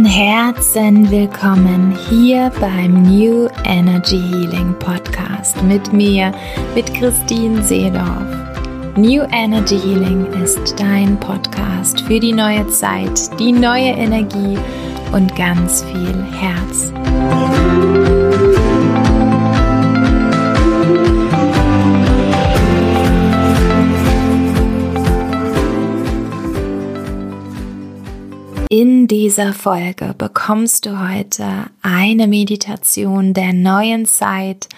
Von Herzen willkommen hier beim New Energy Healing Podcast mit mir, mit Christine Seedorf. New Energy Healing ist dein Podcast für die neue Zeit, die neue Energie und ganz viel Herz. Dieser Folge bekommst du heute eine Meditation der neuen Zeit.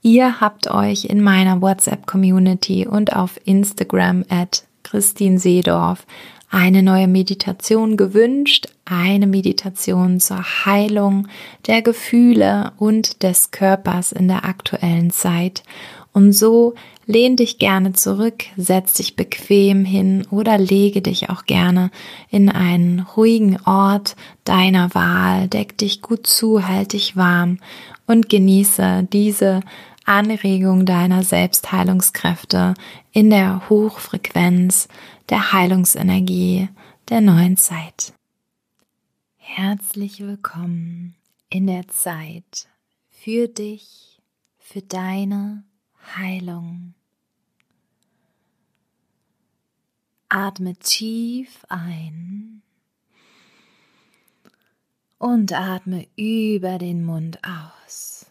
Ihr habt euch in meiner WhatsApp-Community und auf Instagram at Christine Seedorf eine neue Meditation gewünscht, eine Meditation zur Heilung der Gefühle und des Körpers in der aktuellen Zeit. Und so lehn dich gerne zurück, setz dich bequem hin oder lege dich auch gerne in einen ruhigen Ort deiner Wahl, deck dich gut zu, halt dich warm und genieße diese Anregung deiner Selbstheilungskräfte in der Hochfrequenz der Heilungsenergie der neuen Zeit. Herzlich willkommen in der Zeit für dich, für deine Heilung. Atme tief ein und atme über den Mund aus.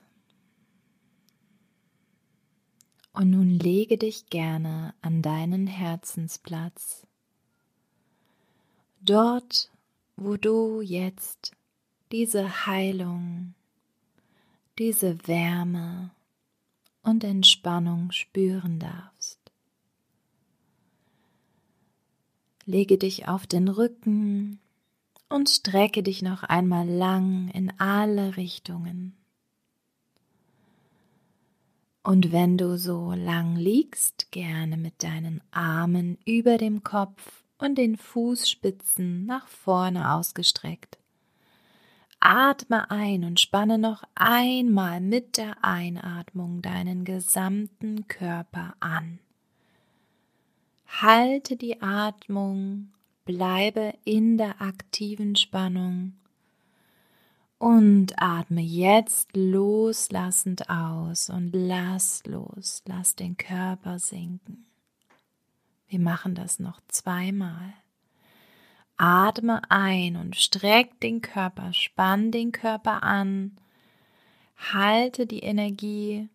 Und nun lege dich gerne an deinen Herzensplatz, dort, wo du jetzt diese Heilung, diese Wärme und Entspannung spüren darfst. Lege dich auf den Rücken und strecke dich noch einmal lang in alle Richtungen. Und wenn du so lang liegst, gerne mit deinen Armen über dem Kopf und den Fußspitzen nach vorne ausgestreckt. Atme ein und spanne noch einmal mit der Einatmung deinen gesamten Körper an. Halte die Atmung, bleibe in der aktiven Spannung und atme jetzt loslassend aus und lass los, lass den Körper sinken. Wir machen das noch zweimal. Atme ein und streck den Körper, spann den Körper an, halte die Energie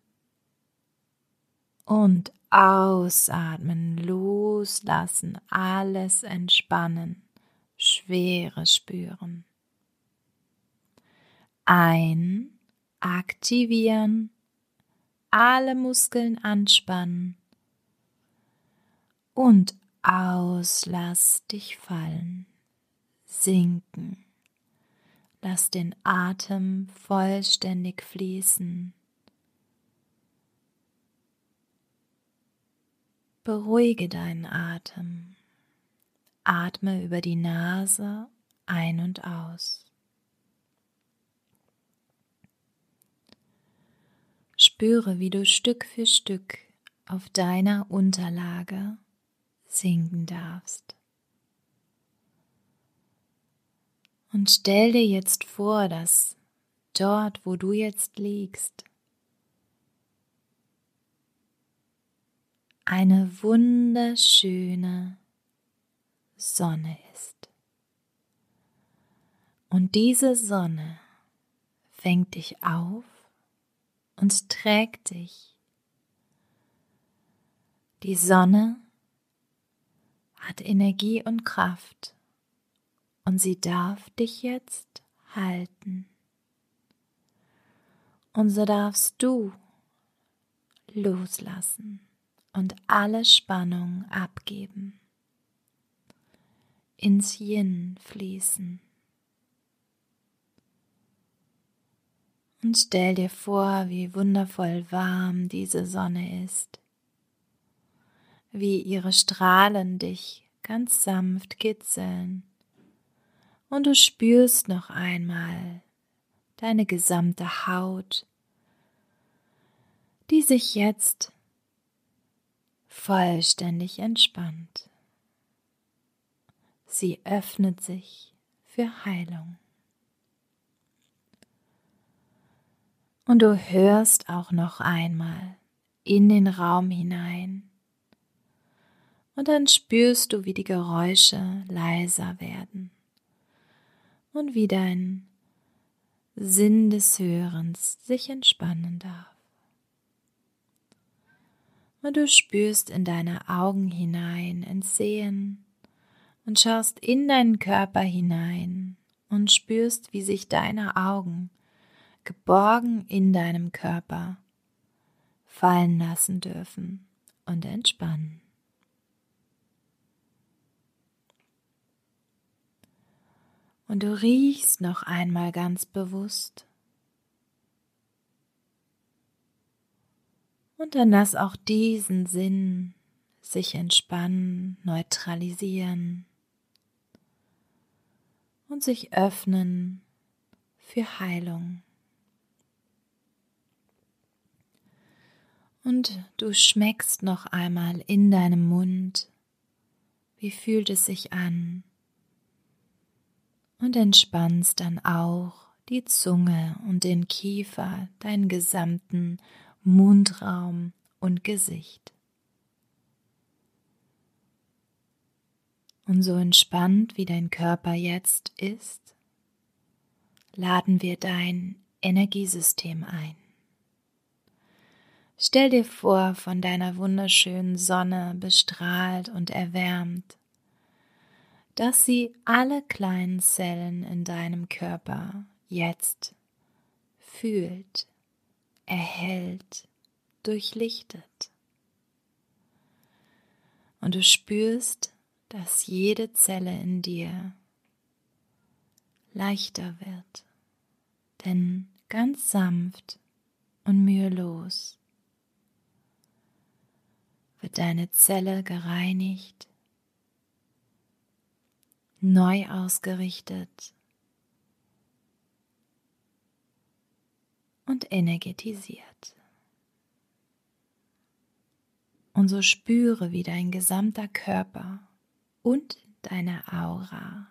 und ausatmen, loslassen, alles entspannen, Schwere spüren. Ein, aktivieren, alle Muskeln anspannen und aus, lass dich fallen sinken. Lass den Atem vollständig fließen. Beruhige deinen Atem. Atme über die Nase ein und aus. Spüre, wie du Stück für Stück auf deiner Unterlage sinken darfst. Und stell dir jetzt vor, dass dort, wo du jetzt liegst, eine wunderschöne Sonne ist. Und diese Sonne fängt dich auf und trägt dich. Die Sonne hat Energie und Kraft und sie darf dich jetzt halten. Und so darfst du loslassen und alle Spannung abgeben, ins Yin fließen. Und stell dir vor, wie wundervoll warm diese Sonne ist, wie ihre Strahlen dich ganz sanft kitzeln. Und du spürst noch einmal deine gesamte Haut, die sich jetzt vollständig entspannt. Sie öffnet sich für Heilung. Und du hörst auch noch einmal in den Raum hinein. Und dann spürst du, wie die Geräusche leiser werden und wie dein Sinn des Hörens sich entspannen darf. Und du spürst in deine Augen hinein, ins Sehen und schaust in deinen Körper hinein und spürst, wie sich deine Augen geborgen in deinem Körper fallen lassen dürfen und entspannen. Und du riechst noch einmal ganz bewusst. Und dann lass auch diesen Sinn sich entspannen, neutralisieren und sich öffnen für Heilung. Und du schmeckst noch einmal in deinem Mund, wie fühlt es sich an, und entspannst dann auch die Zunge und den Kiefer, deinen gesamten Mundraum und Gesicht. Und so entspannt wie dein Körper jetzt ist, laden wir dein Energiesystem ein. Stell dir vor, von deiner wunderschönen Sonne bestrahlt und erwärmt, dass sie alle kleinen Zellen in deinem Körper jetzt fühlt, erhält, durchlichtet. Und du spürst, dass jede Zelle in dir leichter wird, denn ganz sanft und mühelos wird deine Zelle gereinigt, neu ausgerichtet und energetisiert. Und so spüre, wie dein gesamter Körper und deine Aura,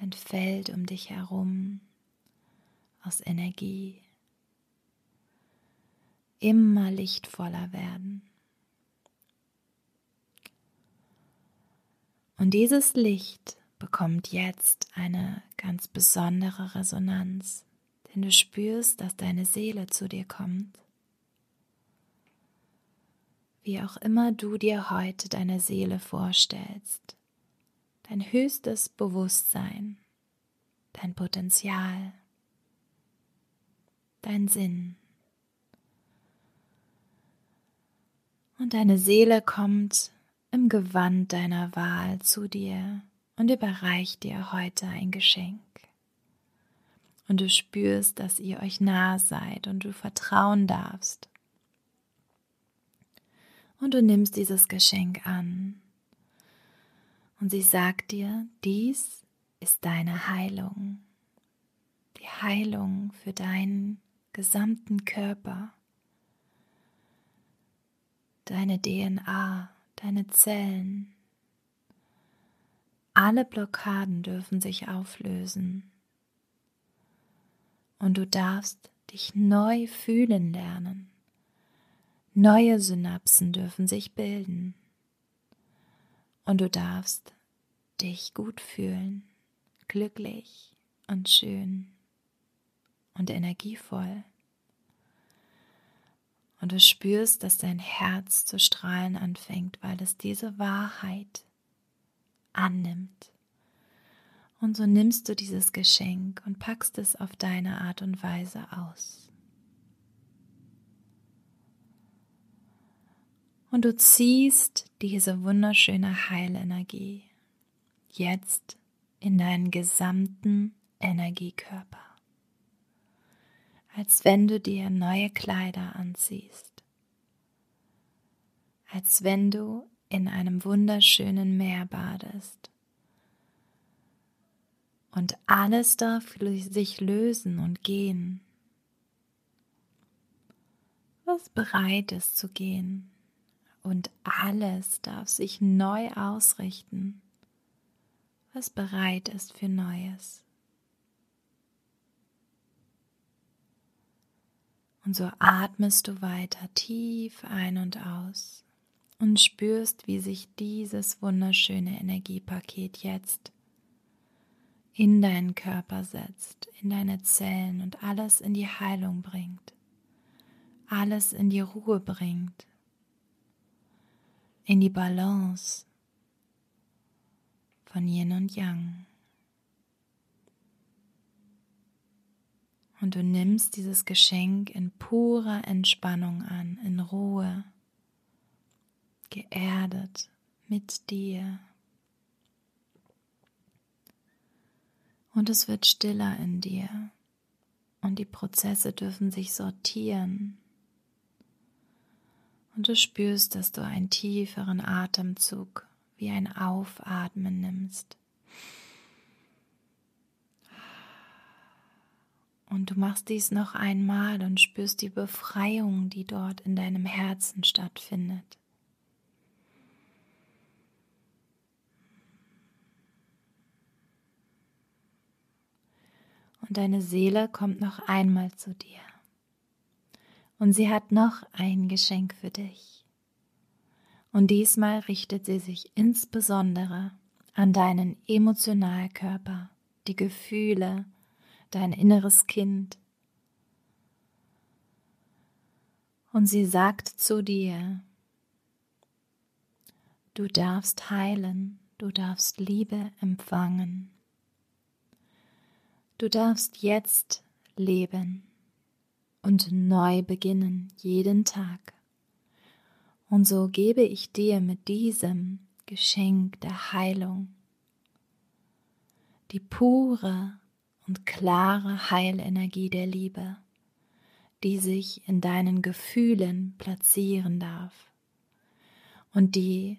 dein Feld um dich herum aus Energie immer lichtvoller werden. Und dieses Licht bekommt jetzt eine ganz besondere Resonanz, denn du spürst, dass deine Seele zu dir kommt. Wie auch immer du dir heute deine Seele vorstellst, dein höchstes Bewusstsein, dein Potenzial, dein Sinn. Und deine Seele kommt im Gewand deiner Wahl zu dir und überreicht dir heute ein Geschenk. Und du spürst, dass ihr euch nah seid und du vertrauen darfst. Und du nimmst dieses Geschenk an. Und sie sagt dir, dies ist deine Heilung. Die Heilung für deinen gesamten Körper. Deine DNA deine Zellen. Alle Blockaden dürfen sich auflösen. Und du darfst dich neu fühlen lernen. Neue Synapsen dürfen sich bilden. Und du darfst dich gut fühlen, glücklich und schön und energievoll und du spürst, dass dein Herz zu strahlen anfängt, weil es diese Wahrheit annimmt. Und so nimmst du dieses Geschenk und packst es auf deine Art und Weise aus. Und du ziehst diese wunderschöne Heilenergie jetzt in deinen gesamten Energiekörper als wenn du dir neue Kleider anziehst, als wenn du in einem wunderschönen Meer badest. Und alles darf sich lösen und gehen, was bereit ist zu gehen. Und alles darf sich neu ausrichten, was bereit ist für Neues. Und so atmest du weiter tief ein und aus und spürst, wie sich dieses wunderschöne Energiepaket jetzt in deinen Körper setzt, in deine Zellen und alles in die Heilung bringt, alles in die Ruhe bringt, in die Balance von Yin und Yang. Und du nimmst dieses Geschenk in purer Entspannung an, in Ruhe, geerdet mit dir. Und es wird stiller in dir und die Prozesse dürfen sich sortieren. Und du spürst, dass du einen tieferen Atemzug wie ein Aufatmen nimmst. Und du machst dies noch einmal und spürst die Befreiung, die dort in deinem Herzen stattfindet. Und deine Seele kommt noch einmal zu dir. Und sie hat noch ein Geschenk für dich. Und diesmal richtet sie sich insbesondere an deinen Emotionalkörper, die Gefühle, dein inneres Kind. Und sie sagt zu dir, du darfst heilen, du darfst Liebe empfangen. Du darfst jetzt leben und neu beginnen jeden Tag. Und so gebe ich dir mit diesem Geschenk der Heilung die pure und klare Heilenergie der Liebe, die sich in deinen Gefühlen platzieren darf und die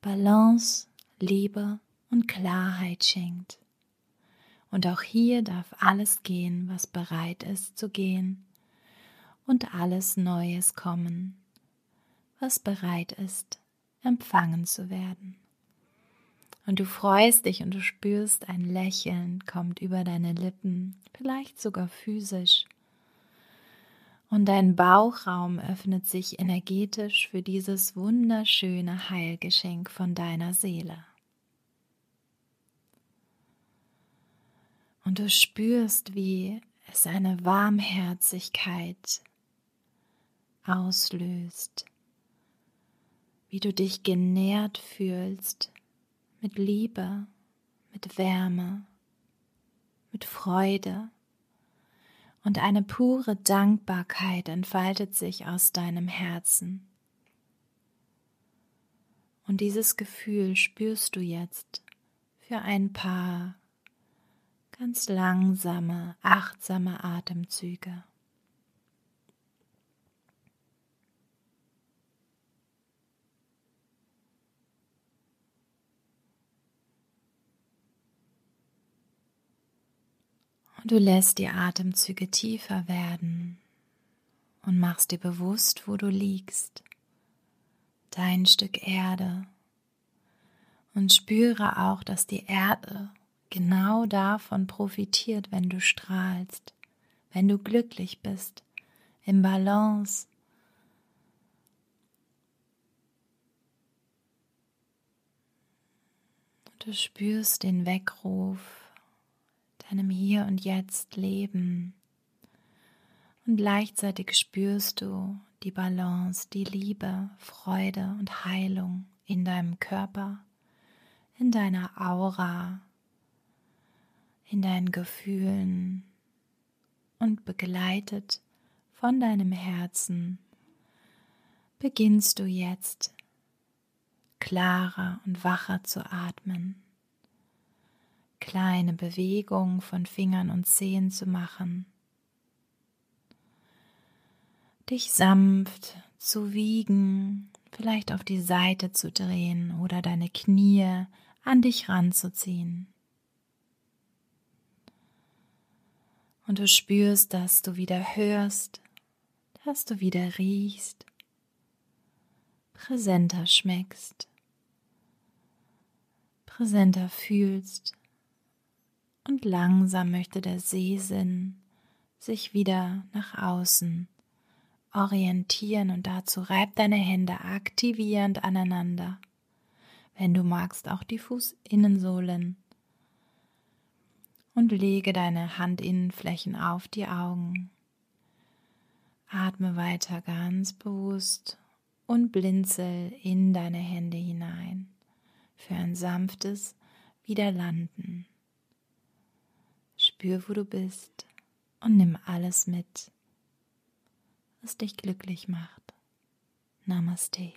Balance, Liebe und Klarheit schenkt. Und auch hier darf alles gehen, was bereit ist zu gehen, und alles Neues kommen, was bereit ist, empfangen zu werden. Und du freust dich und du spürst ein Lächeln kommt über deine Lippen, vielleicht sogar physisch. Und dein Bauchraum öffnet sich energetisch für dieses wunderschöne Heilgeschenk von deiner Seele. Und du spürst, wie es eine Warmherzigkeit auslöst, wie du dich genährt fühlst mit Liebe, mit Wärme, mit Freude und eine pure Dankbarkeit entfaltet sich aus deinem Herzen. Und dieses Gefühl spürst du jetzt für ein paar ganz langsame, achtsame Atemzüge. Du lässt die Atemzüge tiefer werden und machst dir bewusst, wo du liegst, dein Stück Erde. Und spüre auch, dass die Erde genau davon profitiert, wenn du strahlst, wenn du glücklich bist, im Balance. Du spürst den Weckruf deinem Hier und Jetzt leben. Und gleichzeitig spürst du die Balance, die Liebe, Freude und Heilung in deinem Körper, in deiner Aura, in deinen Gefühlen und begleitet von deinem Herzen beginnst du jetzt klarer und wacher zu atmen kleine Bewegungen von Fingern und Zehen zu machen, dich sanft zu wiegen, vielleicht auf die Seite zu drehen oder deine Knie an dich ranzuziehen. Und du spürst, dass du wieder hörst, dass du wieder riechst, präsenter schmeckst, präsenter fühlst und langsam möchte der Sehsinn sich wieder nach außen orientieren und dazu reib deine Hände aktivierend aneinander. Wenn du magst, auch die Fußinnensohlen. Und lege deine Handinnenflächen auf die Augen. Atme weiter ganz bewusst und blinzel in deine Hände hinein für ein sanftes Wiederlanden. Spür, wo du bist und nimm alles mit, was dich glücklich macht. Namaste.